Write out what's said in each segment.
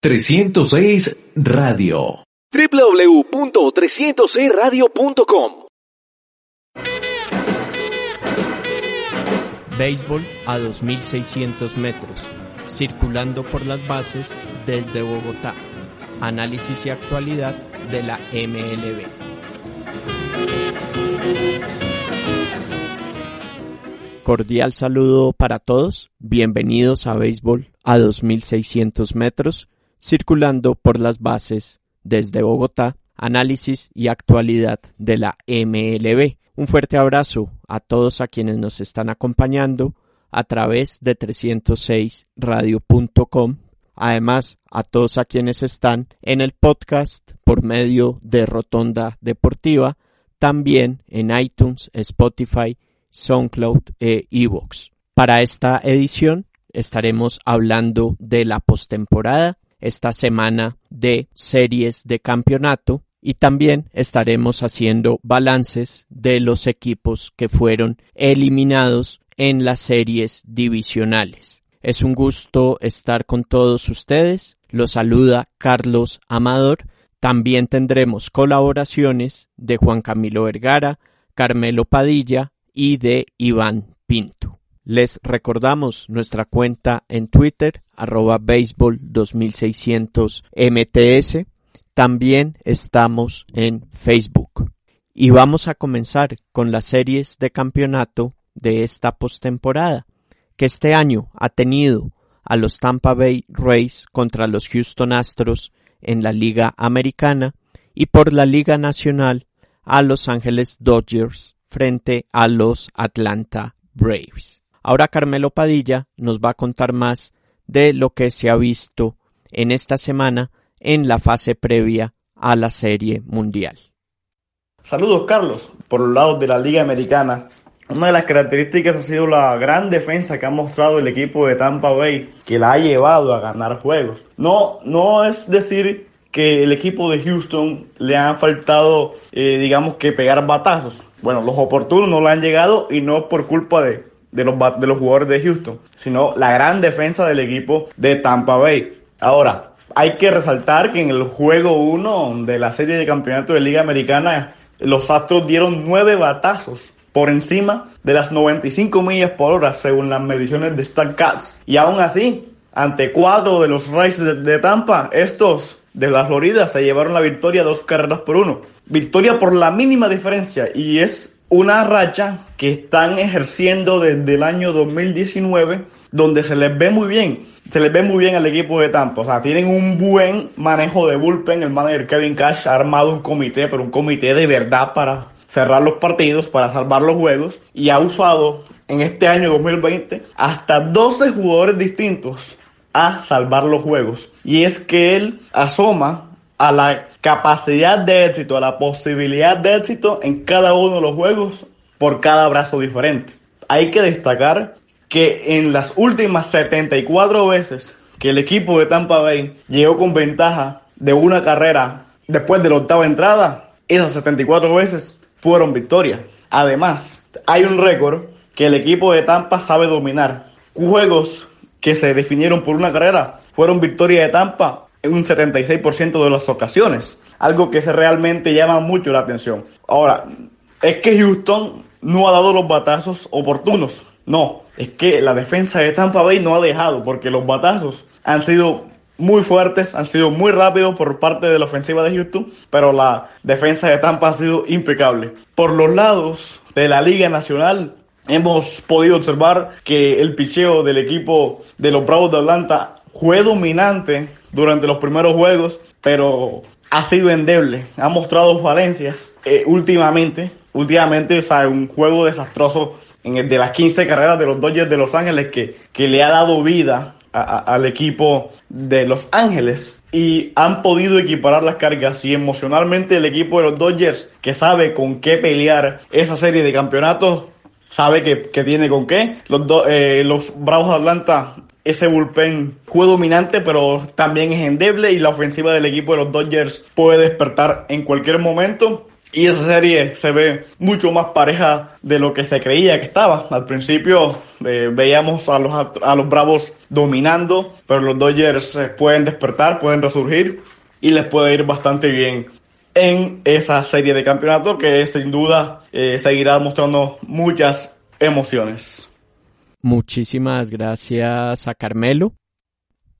306 Radio. www.306radio.com Béisbol a 2.600 metros, circulando por las bases desde Bogotá. Análisis y actualidad de la MLB. Cordial saludo para todos, bienvenidos a Béisbol a 2.600 metros, circulando por las bases desde Bogotá, análisis y actualidad de la MLB. Un fuerte abrazo a todos a quienes nos están acompañando a través de 306radio.com. Además, a todos a quienes están en el podcast por medio de Rotonda Deportiva, también en iTunes, Spotify, SoundCloud e Evox. Para esta edición estaremos hablando de la postemporada, esta semana de series de campeonato y también estaremos haciendo balances de los equipos que fueron eliminados en las series divisionales. Es un gusto estar con todos ustedes. Los saluda Carlos Amador. También tendremos colaboraciones de Juan Camilo Vergara, Carmelo Padilla y de Iván Pinto. Les recordamos nuestra cuenta en Twitter, arroba béisbol 2600 MTS. También estamos en Facebook. Y vamos a comenzar con las series de campeonato de esta postemporada, que este año ha tenido a los Tampa Bay Rays contra los Houston Astros en la Liga Americana y por la Liga Nacional a Los Ángeles Dodgers frente a los Atlanta Braves. Ahora Carmelo Padilla nos va a contar más de lo que se ha visto en esta semana en la fase previa a la Serie Mundial. Saludos Carlos, por los lados de la Liga Americana. Una de las características ha sido la gran defensa que ha mostrado el equipo de Tampa Bay, que la ha llevado a ganar juegos. No, no es decir que el equipo de Houston le han faltado, eh, digamos que pegar batazos. Bueno, los oportunos no le han llegado y no por culpa de, de, los, de los jugadores de Houston, sino la gran defensa del equipo de Tampa Bay. Ahora, hay que resaltar que en el juego 1 de la serie de campeonato de Liga Americana, los Astros dieron nueve batazos por encima de las 95 millas por hora según las mediciones de StatCats. Y aún así, ante cuatro de los Rays de, de Tampa, estos de la Florida se llevaron la victoria dos carreras por uno. Victoria por la mínima diferencia y es una racha que están ejerciendo desde el año 2019 donde se les ve muy bien, se les ve muy bien al equipo de Tampa, o sea, tienen un buen manejo de bullpen, el manager Kevin Cash ha armado un comité, pero un comité de verdad para cerrar los partidos, para salvar los juegos y ha usado en este año 2020 hasta 12 jugadores distintos a salvar los juegos. Y es que él asoma a la capacidad de éxito, a la posibilidad de éxito en cada uno de los juegos por cada brazo diferente. Hay que destacar que en las últimas 74 veces que el equipo de Tampa Bay llegó con ventaja de una carrera después de la octava entrada, esas 74 veces fueron victorias. Además, hay un récord que el equipo de Tampa sabe dominar. Juegos que se definieron por una carrera fueron victorias de Tampa en un 76% de las ocasiones. Algo que se realmente llama mucho la atención. Ahora, es que Houston no ha dado los batazos oportunos. No, es que la defensa de Tampa Bay no ha dejado porque los batazos han sido muy fuertes, han sido muy rápidos por parte de la ofensiva de Houston, pero la defensa de Tampa ha sido impecable. Por los lados de la Liga Nacional, hemos podido observar que el picheo del equipo de los Bravos de Atlanta fue dominante durante los primeros juegos, pero ha sido endeble, ha mostrado falencias eh, últimamente, últimamente, o sea, un juego desastroso de las 15 carreras de los Dodgers de Los Ángeles que, que le ha dado vida al equipo de Los Ángeles. Y han podido equiparar las cargas. Y emocionalmente el equipo de los Dodgers que sabe con qué pelear esa serie de campeonatos sabe que, que tiene con qué los, do, eh, los Bravos de Atlanta ese bullpen fue dominante, pero también es endeble y la ofensiva del equipo de los Dodgers puede despertar en cualquier momento. y esa serie se ve mucho más pareja de lo que se creía que estaba. Al principio eh, veíamos a los, a los Bravos dominando, pero los Dodgers eh, pueden despertar, pueden resurgir y les puede ir bastante bien en esa serie de campeonato que sin duda eh, seguirá mostrando muchas emociones. Muchísimas gracias a Carmelo.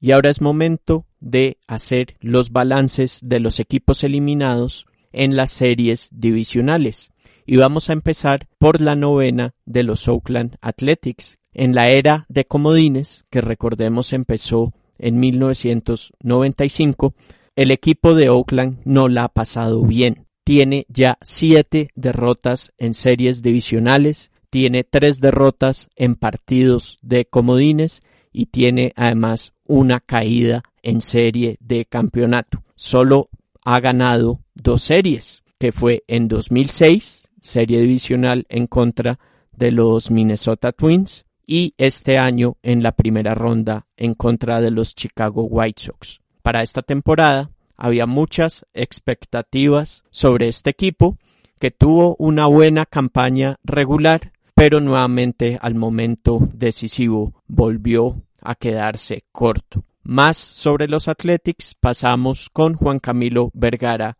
Y ahora es momento de hacer los balances de los equipos eliminados en las series divisionales. Y vamos a empezar por la novena de los Oakland Athletics. En la era de comodines, que recordemos empezó en 1995, el equipo de Oakland no la ha pasado bien. Tiene ya siete derrotas en series divisionales, tiene tres derrotas en partidos de comodines y tiene además una caída en serie de campeonato. Solo ha ganado dos series, que fue en 2006, serie divisional en contra de los Minnesota Twins, y este año en la primera ronda en contra de los Chicago White Sox. Para esta temporada había muchas expectativas sobre este equipo que tuvo una buena campaña regular, pero nuevamente al momento decisivo volvió a quedarse corto. Más sobre los Athletics pasamos con Juan Camilo Vergara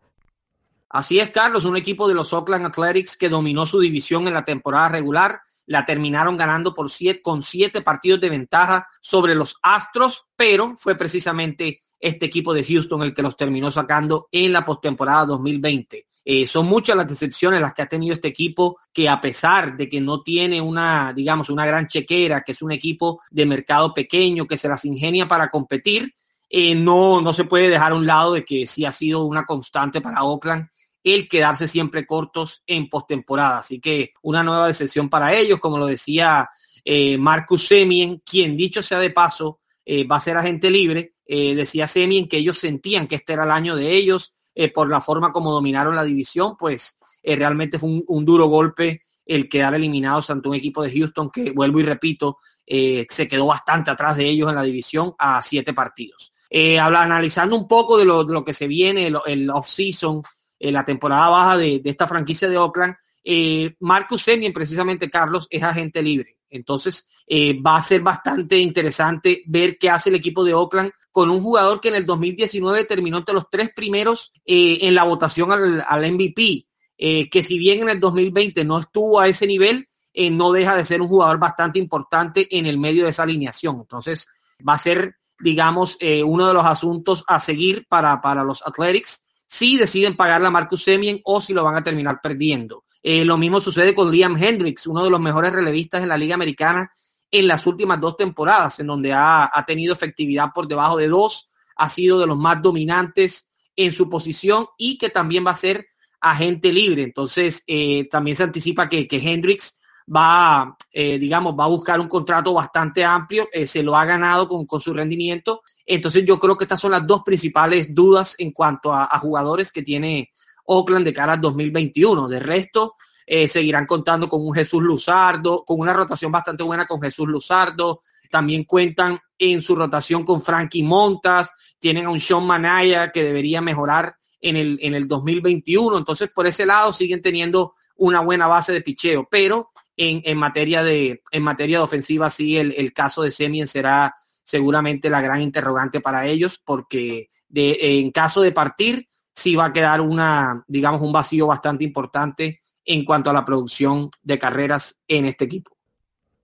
Así es, Carlos, un equipo de los Oakland Athletics que dominó su división en la temporada regular, la terminaron ganando por siete, con siete partidos de ventaja sobre los Astros, pero fue precisamente este equipo de Houston el que los terminó sacando en la postemporada 2020. Eh, son muchas las decepciones las que ha tenido este equipo que a pesar de que no tiene una, digamos, una gran chequera, que es un equipo de mercado pequeño, que se las ingenia para competir, eh, no, no se puede dejar a un lado de que sí ha sido una constante para Oakland el quedarse siempre cortos en postemporada. Así que una nueva decepción para ellos, como lo decía eh, Marcus Semien, quien dicho sea de paso, va a ser agente libre. Eh, decía Semien que ellos sentían que este era el año de ellos por la forma como dominaron la división, pues realmente fue un, duro golpe el quedar eliminados ante un equipo de Houston que, vuelvo y repito, se quedó bastante atrás de ellos en la división a siete partidos. analizando un poco de lo, que se viene, el, off-season, la temporada baja de, esta franquicia de Oakland, eh, Marcus Semien, precisamente Carlos, es agente libre. Entonces, eh, va a ser bastante interesante ver qué hace el equipo de Oakland con un jugador que en el 2019 terminó entre los tres primeros eh, en la votación al, MVP, que si bien en el 2020 no estuvo a ese nivel, no deja de ser un jugador bastante importante en el medio de esa alineación. Entonces, va a ser, digamos, uno de los asuntos a seguir para, para los Athletics si deciden pagarle a Marcus Semien o si lo van a terminar perdiendo. Eh, lo mismo sucede con Liam Hendricks, uno de los mejores relevistas en la Liga Americana en las últimas dos temporadas, en donde ha, tenido efectividad por debajo de dos, ha sido de los más dominantes en su posición y que también va a ser agente libre. Entonces, eh, también se anticipa que, que Hendricks va, eh, digamos, va a buscar un contrato bastante amplio, eh, se lo ha ganado con, con, su rendimiento. Entonces yo creo que estas son las dos principales dudas en cuanto a, jugadores que tiene Oakland de cara al 2021. De resto, eh, seguirán contando con un Jesús Luzardo, con una rotación bastante buena con Jesús Luzardo. También cuentan en su rotación con Frankie Montas, tienen a un Sean Manaya que debería mejorar en el, en el 2021. Entonces, por ese lado siguen teniendo una buena base de picheo, pero en, materia, de, en materia de ofensiva, sí, el, caso de Semien será seguramente la gran interrogante para ellos, porque de, en caso de partir, sí va a quedar una, digamos, un vacío bastante importante en cuanto a la producción de carreras en este equipo.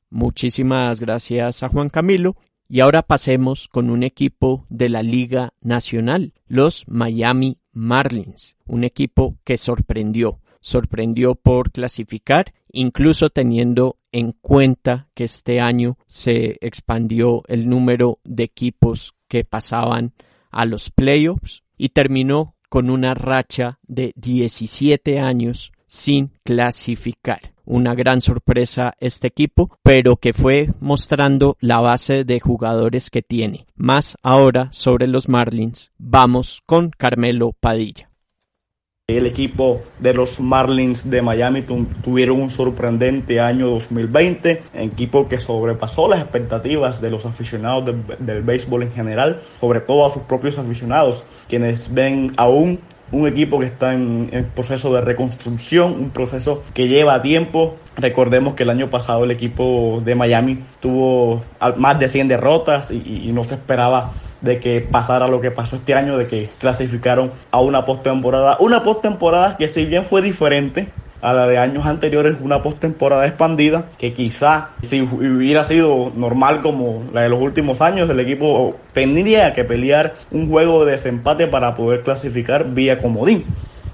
Muchísimas gracias a Juan Camilo. Y ahora pasemos con un equipo de la Liga Nacional, los Miami Marlins, un equipo que sorprendió sorprendió por clasificar, incluso teniendo en cuenta que este año se expandió el número de equipos que pasaban a los playoffs y terminó con una racha de 17 años sin clasificar. Una gran sorpresa este equipo, pero que fue mostrando la base de jugadores que tiene. Más ahora sobre los Marlins, vamos con Carmelo Padilla. El equipo de los Marlins de Miami tuvieron un sorprendente año 2020, equipo que sobrepasó las expectativas de los aficionados del béisbol en general, sobre todo a sus propios aficionados, quienes ven aún un equipo que está en, proceso de reconstrucción, un proceso que lleva tiempo. Recordemos que el año pasado el equipo de Miami tuvo más de 100 derrotas y, no se esperaba de que pasara lo que pasó este año, de que clasificaron a una postemporada. Una postemporada que si bien fue diferente, a la de años anteriores, una postemporada expandida que quizá si hubiera sido normal como la de los últimos años, el equipo tendría que pelear un juego de desempate para poder clasificar vía comodín.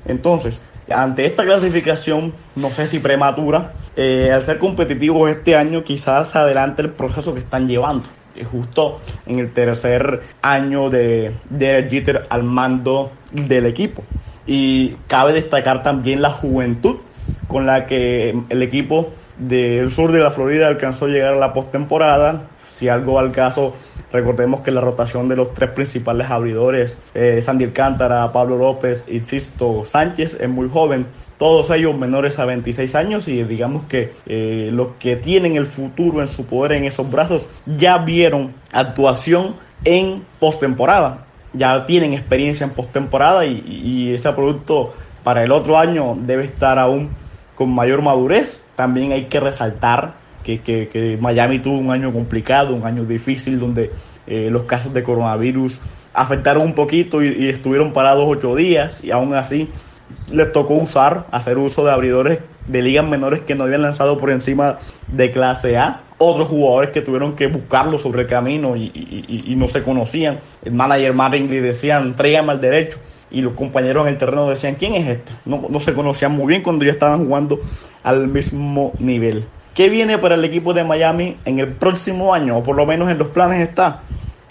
Entonces, ante esta clasificación, no sé si prematura, eh, al ser competitivos este año, quizás se adelante el proceso que están llevando justo en el tercer año de, de Jeter al mando del equipo. Y cabe destacar también la juventud con la que el equipo del sur de la Florida alcanzó a llegar a la postemporada. Si algo al caso, recordemos que la rotación de los tres principales abridores, eh, Sandy Alcántara, Pablo López y Sisto Sánchez, es muy joven. Todos ellos menores a 26 años y digamos que eh, los que tienen el futuro en su poder en esos brazos ya vieron actuación en postemporada, ya tienen experiencia en postemporada y, y ese producto para el otro año debe estar aún con mayor madurez. También hay que resaltar que, Miami tuvo un año complicado, un año difícil donde eh, los casos de coronavirus afectaron un poquito y, estuvieron parados ocho días y aún así les tocó usar, hacer uso de abridores de ligas menores que no habían lanzado por encima de clase A. Otros jugadores que tuvieron que buscarlo sobre el camino y, no se conocían. El manager Martin le decían, tráigame al derecho y los compañeros en el terreno decían, ¿quién es este? No, no se conocían muy bien cuando ya estaban jugando al mismo nivel. ¿Qué viene para el equipo de Miami en el próximo año? O por lo menos en los planes está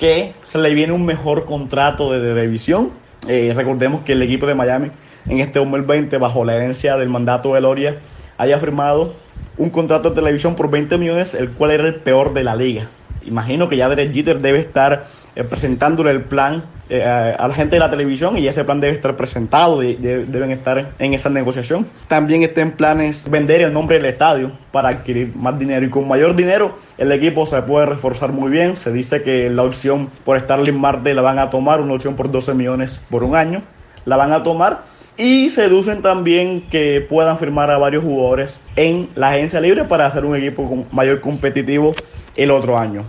que se le viene un mejor contrato de revisión. Eh, recordemos que el equipo de Miami en este 2020, bajo la herencia del mandato de Loria, haya firmado un contrato de televisión por 20 millones, el cual era el peor de la liga. Imagino que ya Derek Jeter debe estar eh, presentándole el plan eh, a la gente de la televisión y ese plan debe estar presentado, deben estar en esa negociación. También está en planes vender el nombre del estadio para adquirir más dinero y con mayor dinero el equipo se puede reforzar muy bien. Se dice que la opción por Starling Marte la van a tomar, una opción por 12 millones por un año, la van a tomar. Y seducen también que puedan firmar a varios jugadores en la agencia libre para hacer un equipo mayor competitivo el otro año.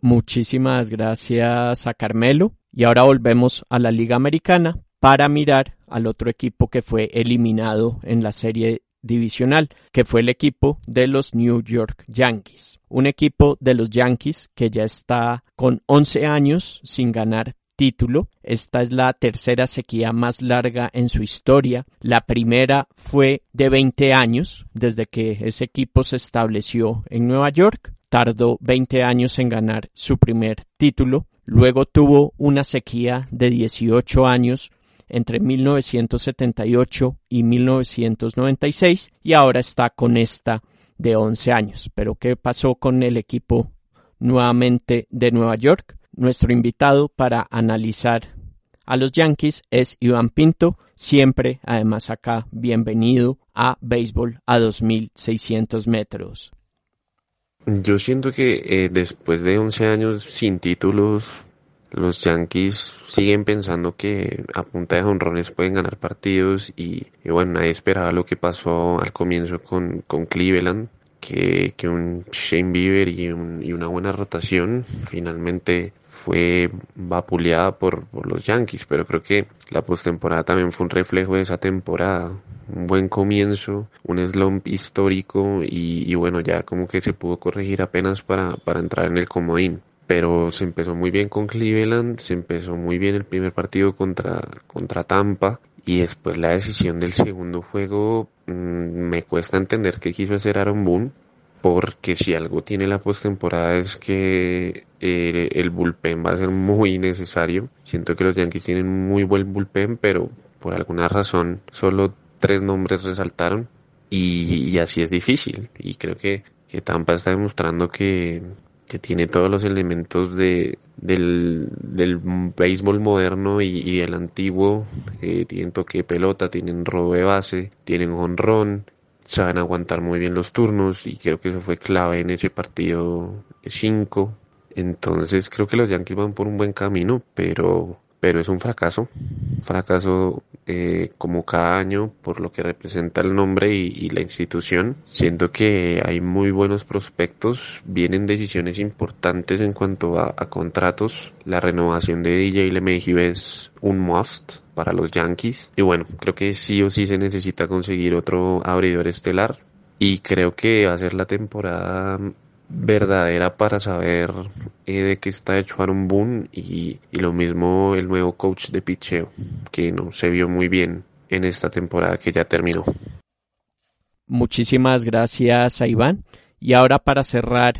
Muchísimas gracias a Carmelo. Y ahora volvemos a la Liga Americana para mirar al otro equipo que fue eliminado en la serie divisional, que fue el equipo de los New York Yankees. Un equipo de los Yankees que ya está con 11 años sin ganar título. Esta es la tercera sequía más larga en su historia. La primera fue de 20 años, desde que ese equipo se estableció en Nueva York tardó 20 años en ganar su primer título, luego tuvo una sequía de 18 años entre 1978 y 1996 y ahora está con esta de 11 años. Pero ¿qué pasó con el equipo nuevamente de Nueva York? Nuestro invitado para analizar a los Yankees es Iván Pinto, siempre además acá bienvenido a Béisbol a 2600 metros. Yo siento que eh, después de 11 años sin títulos, los Yankees siguen pensando que a punta de jonrones pueden ganar partidos y, bueno, nadie esperaba lo que pasó al comienzo con, con Cleveland, que, que un Shane Bieber y, una buena rotación finalmente fue vapuleada por, por los Yankees, pero creo que la postemporada también fue un reflejo de esa temporada. Un buen comienzo, un slump histórico y, y bueno, ya como que se pudo corregir apenas para, para entrar en el comodín pero se empezó muy bien con Cleveland, se empezó muy bien el primer partido contra, contra Tampa y después la decisión del segundo juego mm, me cuesta entender qué quiso hacer Aaron Boone porque si algo tiene la postemporada es que eh, el bullpen va a ser muy necesario. Siento que los Yankees tienen muy buen bullpen, pero por alguna razón solo tres nombres resaltaron y, así es difícil. Y creo que, que Tampa está demostrando que, que tiene todos los elementos de, del, del béisbol moderno y, y del antiguo. Eh, tienen toque de pelota, tienen robo de base, tienen honrón, saben aguantar muy bien los turnos y creo que eso fue clave en ese partido 5. Entonces creo que los Yankees van por un buen camino, pero, pero es un fracaso. fracaso eh, como cada año por lo que representa el nombre y, la institución. Siento que hay muy buenos prospectos, vienen decisiones importantes en cuanto a, contratos. La renovación de DJ LeMahieu es un must para los Yankees. Y bueno, creo que sí o sí se necesita conseguir otro abridor estelar. Y creo que va a ser la temporada verdadera para saber eh, de qué está hecho Aaron Boone y, y, lo mismo el nuevo coach de picheo que no se vio muy bien en esta temporada que ya terminó. Muchísimas gracias a Iván y ahora para cerrar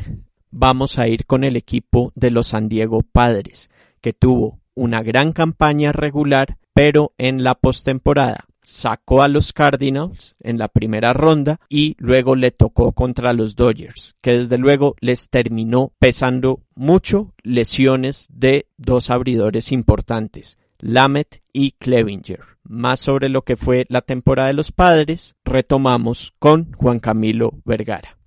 vamos a ir con el equipo de los San Diego Padres que tuvo una gran campaña regular pero en la postemporada sacó a los Cardinals en la primera ronda y luego le tocó contra los Dodgers, que desde luego les terminó pesando mucho lesiones de dos abridores importantes, Lamet y Clevinger. Más sobre lo que fue la temporada de los padres, retomamos con Juan Camilo Vergara.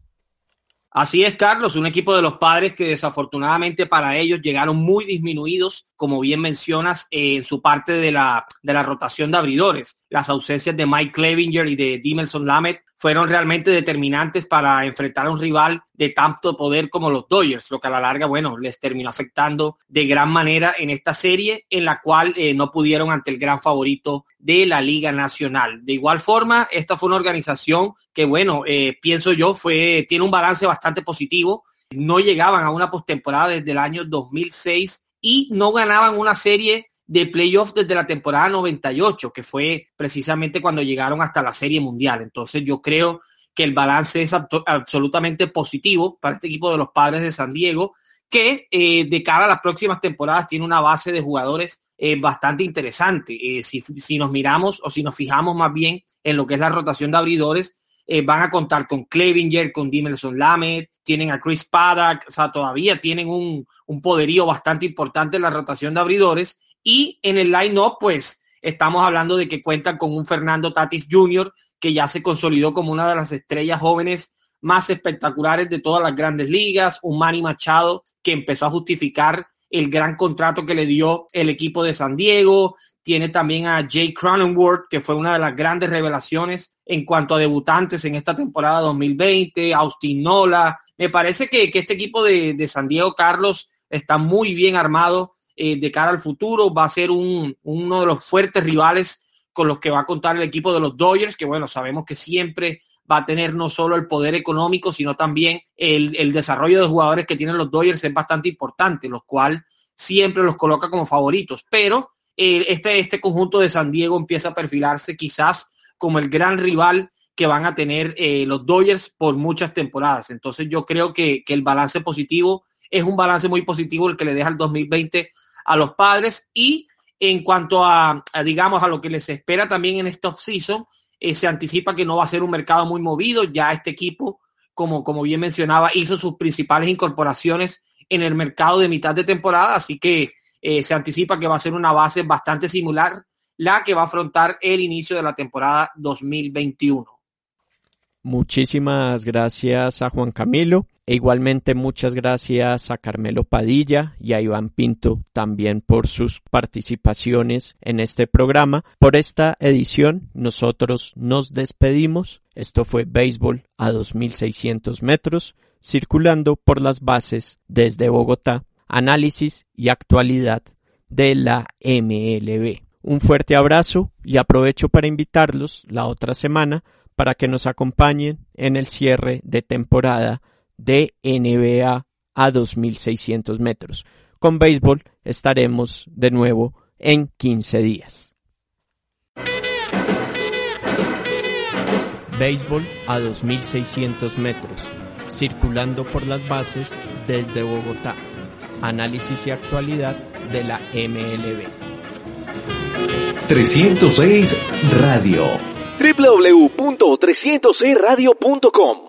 Así es, Carlos, un equipo de los padres que desafortunadamente para ellos llegaron muy disminuidos, como bien mencionas, en su parte de la, de la rotación de abridores. Las ausencias de Mike Clevinger y de Dimelson Lamet fueron realmente determinantes para enfrentar a un rival de tanto poder como los Dodgers, lo que a la larga, bueno, les terminó afectando de gran manera en esta serie, en la cual eh, no pudieron ante el gran favorito de la Liga Nacional. De igual forma, esta fue una organización que, bueno, eh, pienso yo, fue, tiene un balance bastante positivo. No llegaban a una postemporada desde el año 2006 y no ganaban una serie de playoffs desde la temporada 98, que fue precisamente cuando llegaron hasta la Serie Mundial. Entonces yo creo que el balance es absolutamente positivo para este equipo de los padres de San Diego, que eh, de cara a las próximas temporadas tiene una base de jugadores eh, bastante interesante. Eh, si, si, nos miramos o si nos fijamos más bien en lo que es la rotación de abridores, van a contar con Clevinger, con Dimelson Lamet, tienen a Chris Paddock, o sea, todavía tienen un, un poderío bastante importante en la rotación de abridores y en el line-up, pues estamos hablando de que cuentan con un Fernando Tatis Jr., que ya se consolidó como una de las estrellas jóvenes más espectaculares de todas las grandes ligas, un Manny Machado que empezó a justificar el gran contrato que le dio el equipo de San Diego, tiene también a Jay Cronenworth, que fue una de las grandes revelaciones en cuanto a debutantes en esta temporada 2020, Austin Nola. Me parece que, este equipo de, de San Diego, Carlos, está muy bien armado eh, de cara al futuro. Va a ser un, uno de los fuertes rivales con los que va a contar el equipo de los Dodgers, que bueno, sabemos que siempre va a tener no solo el poder económico, sino también el, desarrollo de jugadores que tienen los Dodgers es bastante importante, los cual siempre los coloca como favoritos. Pero eh, este, este conjunto de San Diego empieza a perfilarse quizás como el gran rival que van a tener eh, los Dodgers por muchas temporadas. Entonces yo creo que, que, el balance positivo es un balance muy positivo el que le deja el 2020 a los padres y en cuanto a, digamos, a lo que les espera también en este off-season, eh, se anticipa que no va a ser un mercado muy movido. Ya este equipo, como, como bien mencionaba, hizo sus principales incorporaciones en el mercado de mitad de temporada, así que eh, se anticipa que va a ser una base bastante similar la que va a afrontar el inicio de la temporada 2021. Muchísimas gracias a Juan Camilo. E igualmente muchas gracias a Carmelo Padilla y a Iván Pinto también por sus participaciones en este programa. Por esta edición nosotros nos despedimos. Esto fue Béisbol a 2600 metros, circulando por las bases desde Bogotá, análisis y actualidad de la MLB. Un fuerte abrazo y aprovecho para invitarlos la otra semana para que nos acompañen en el cierre de temporada de NBA a 2.600 metros. Con béisbol estaremos de nuevo en 15 días. Béisbol a 2.600 metros, circulando por las bases desde Bogotá. Análisis y actualidad de la MLB. 306 Radio. www.306radio.com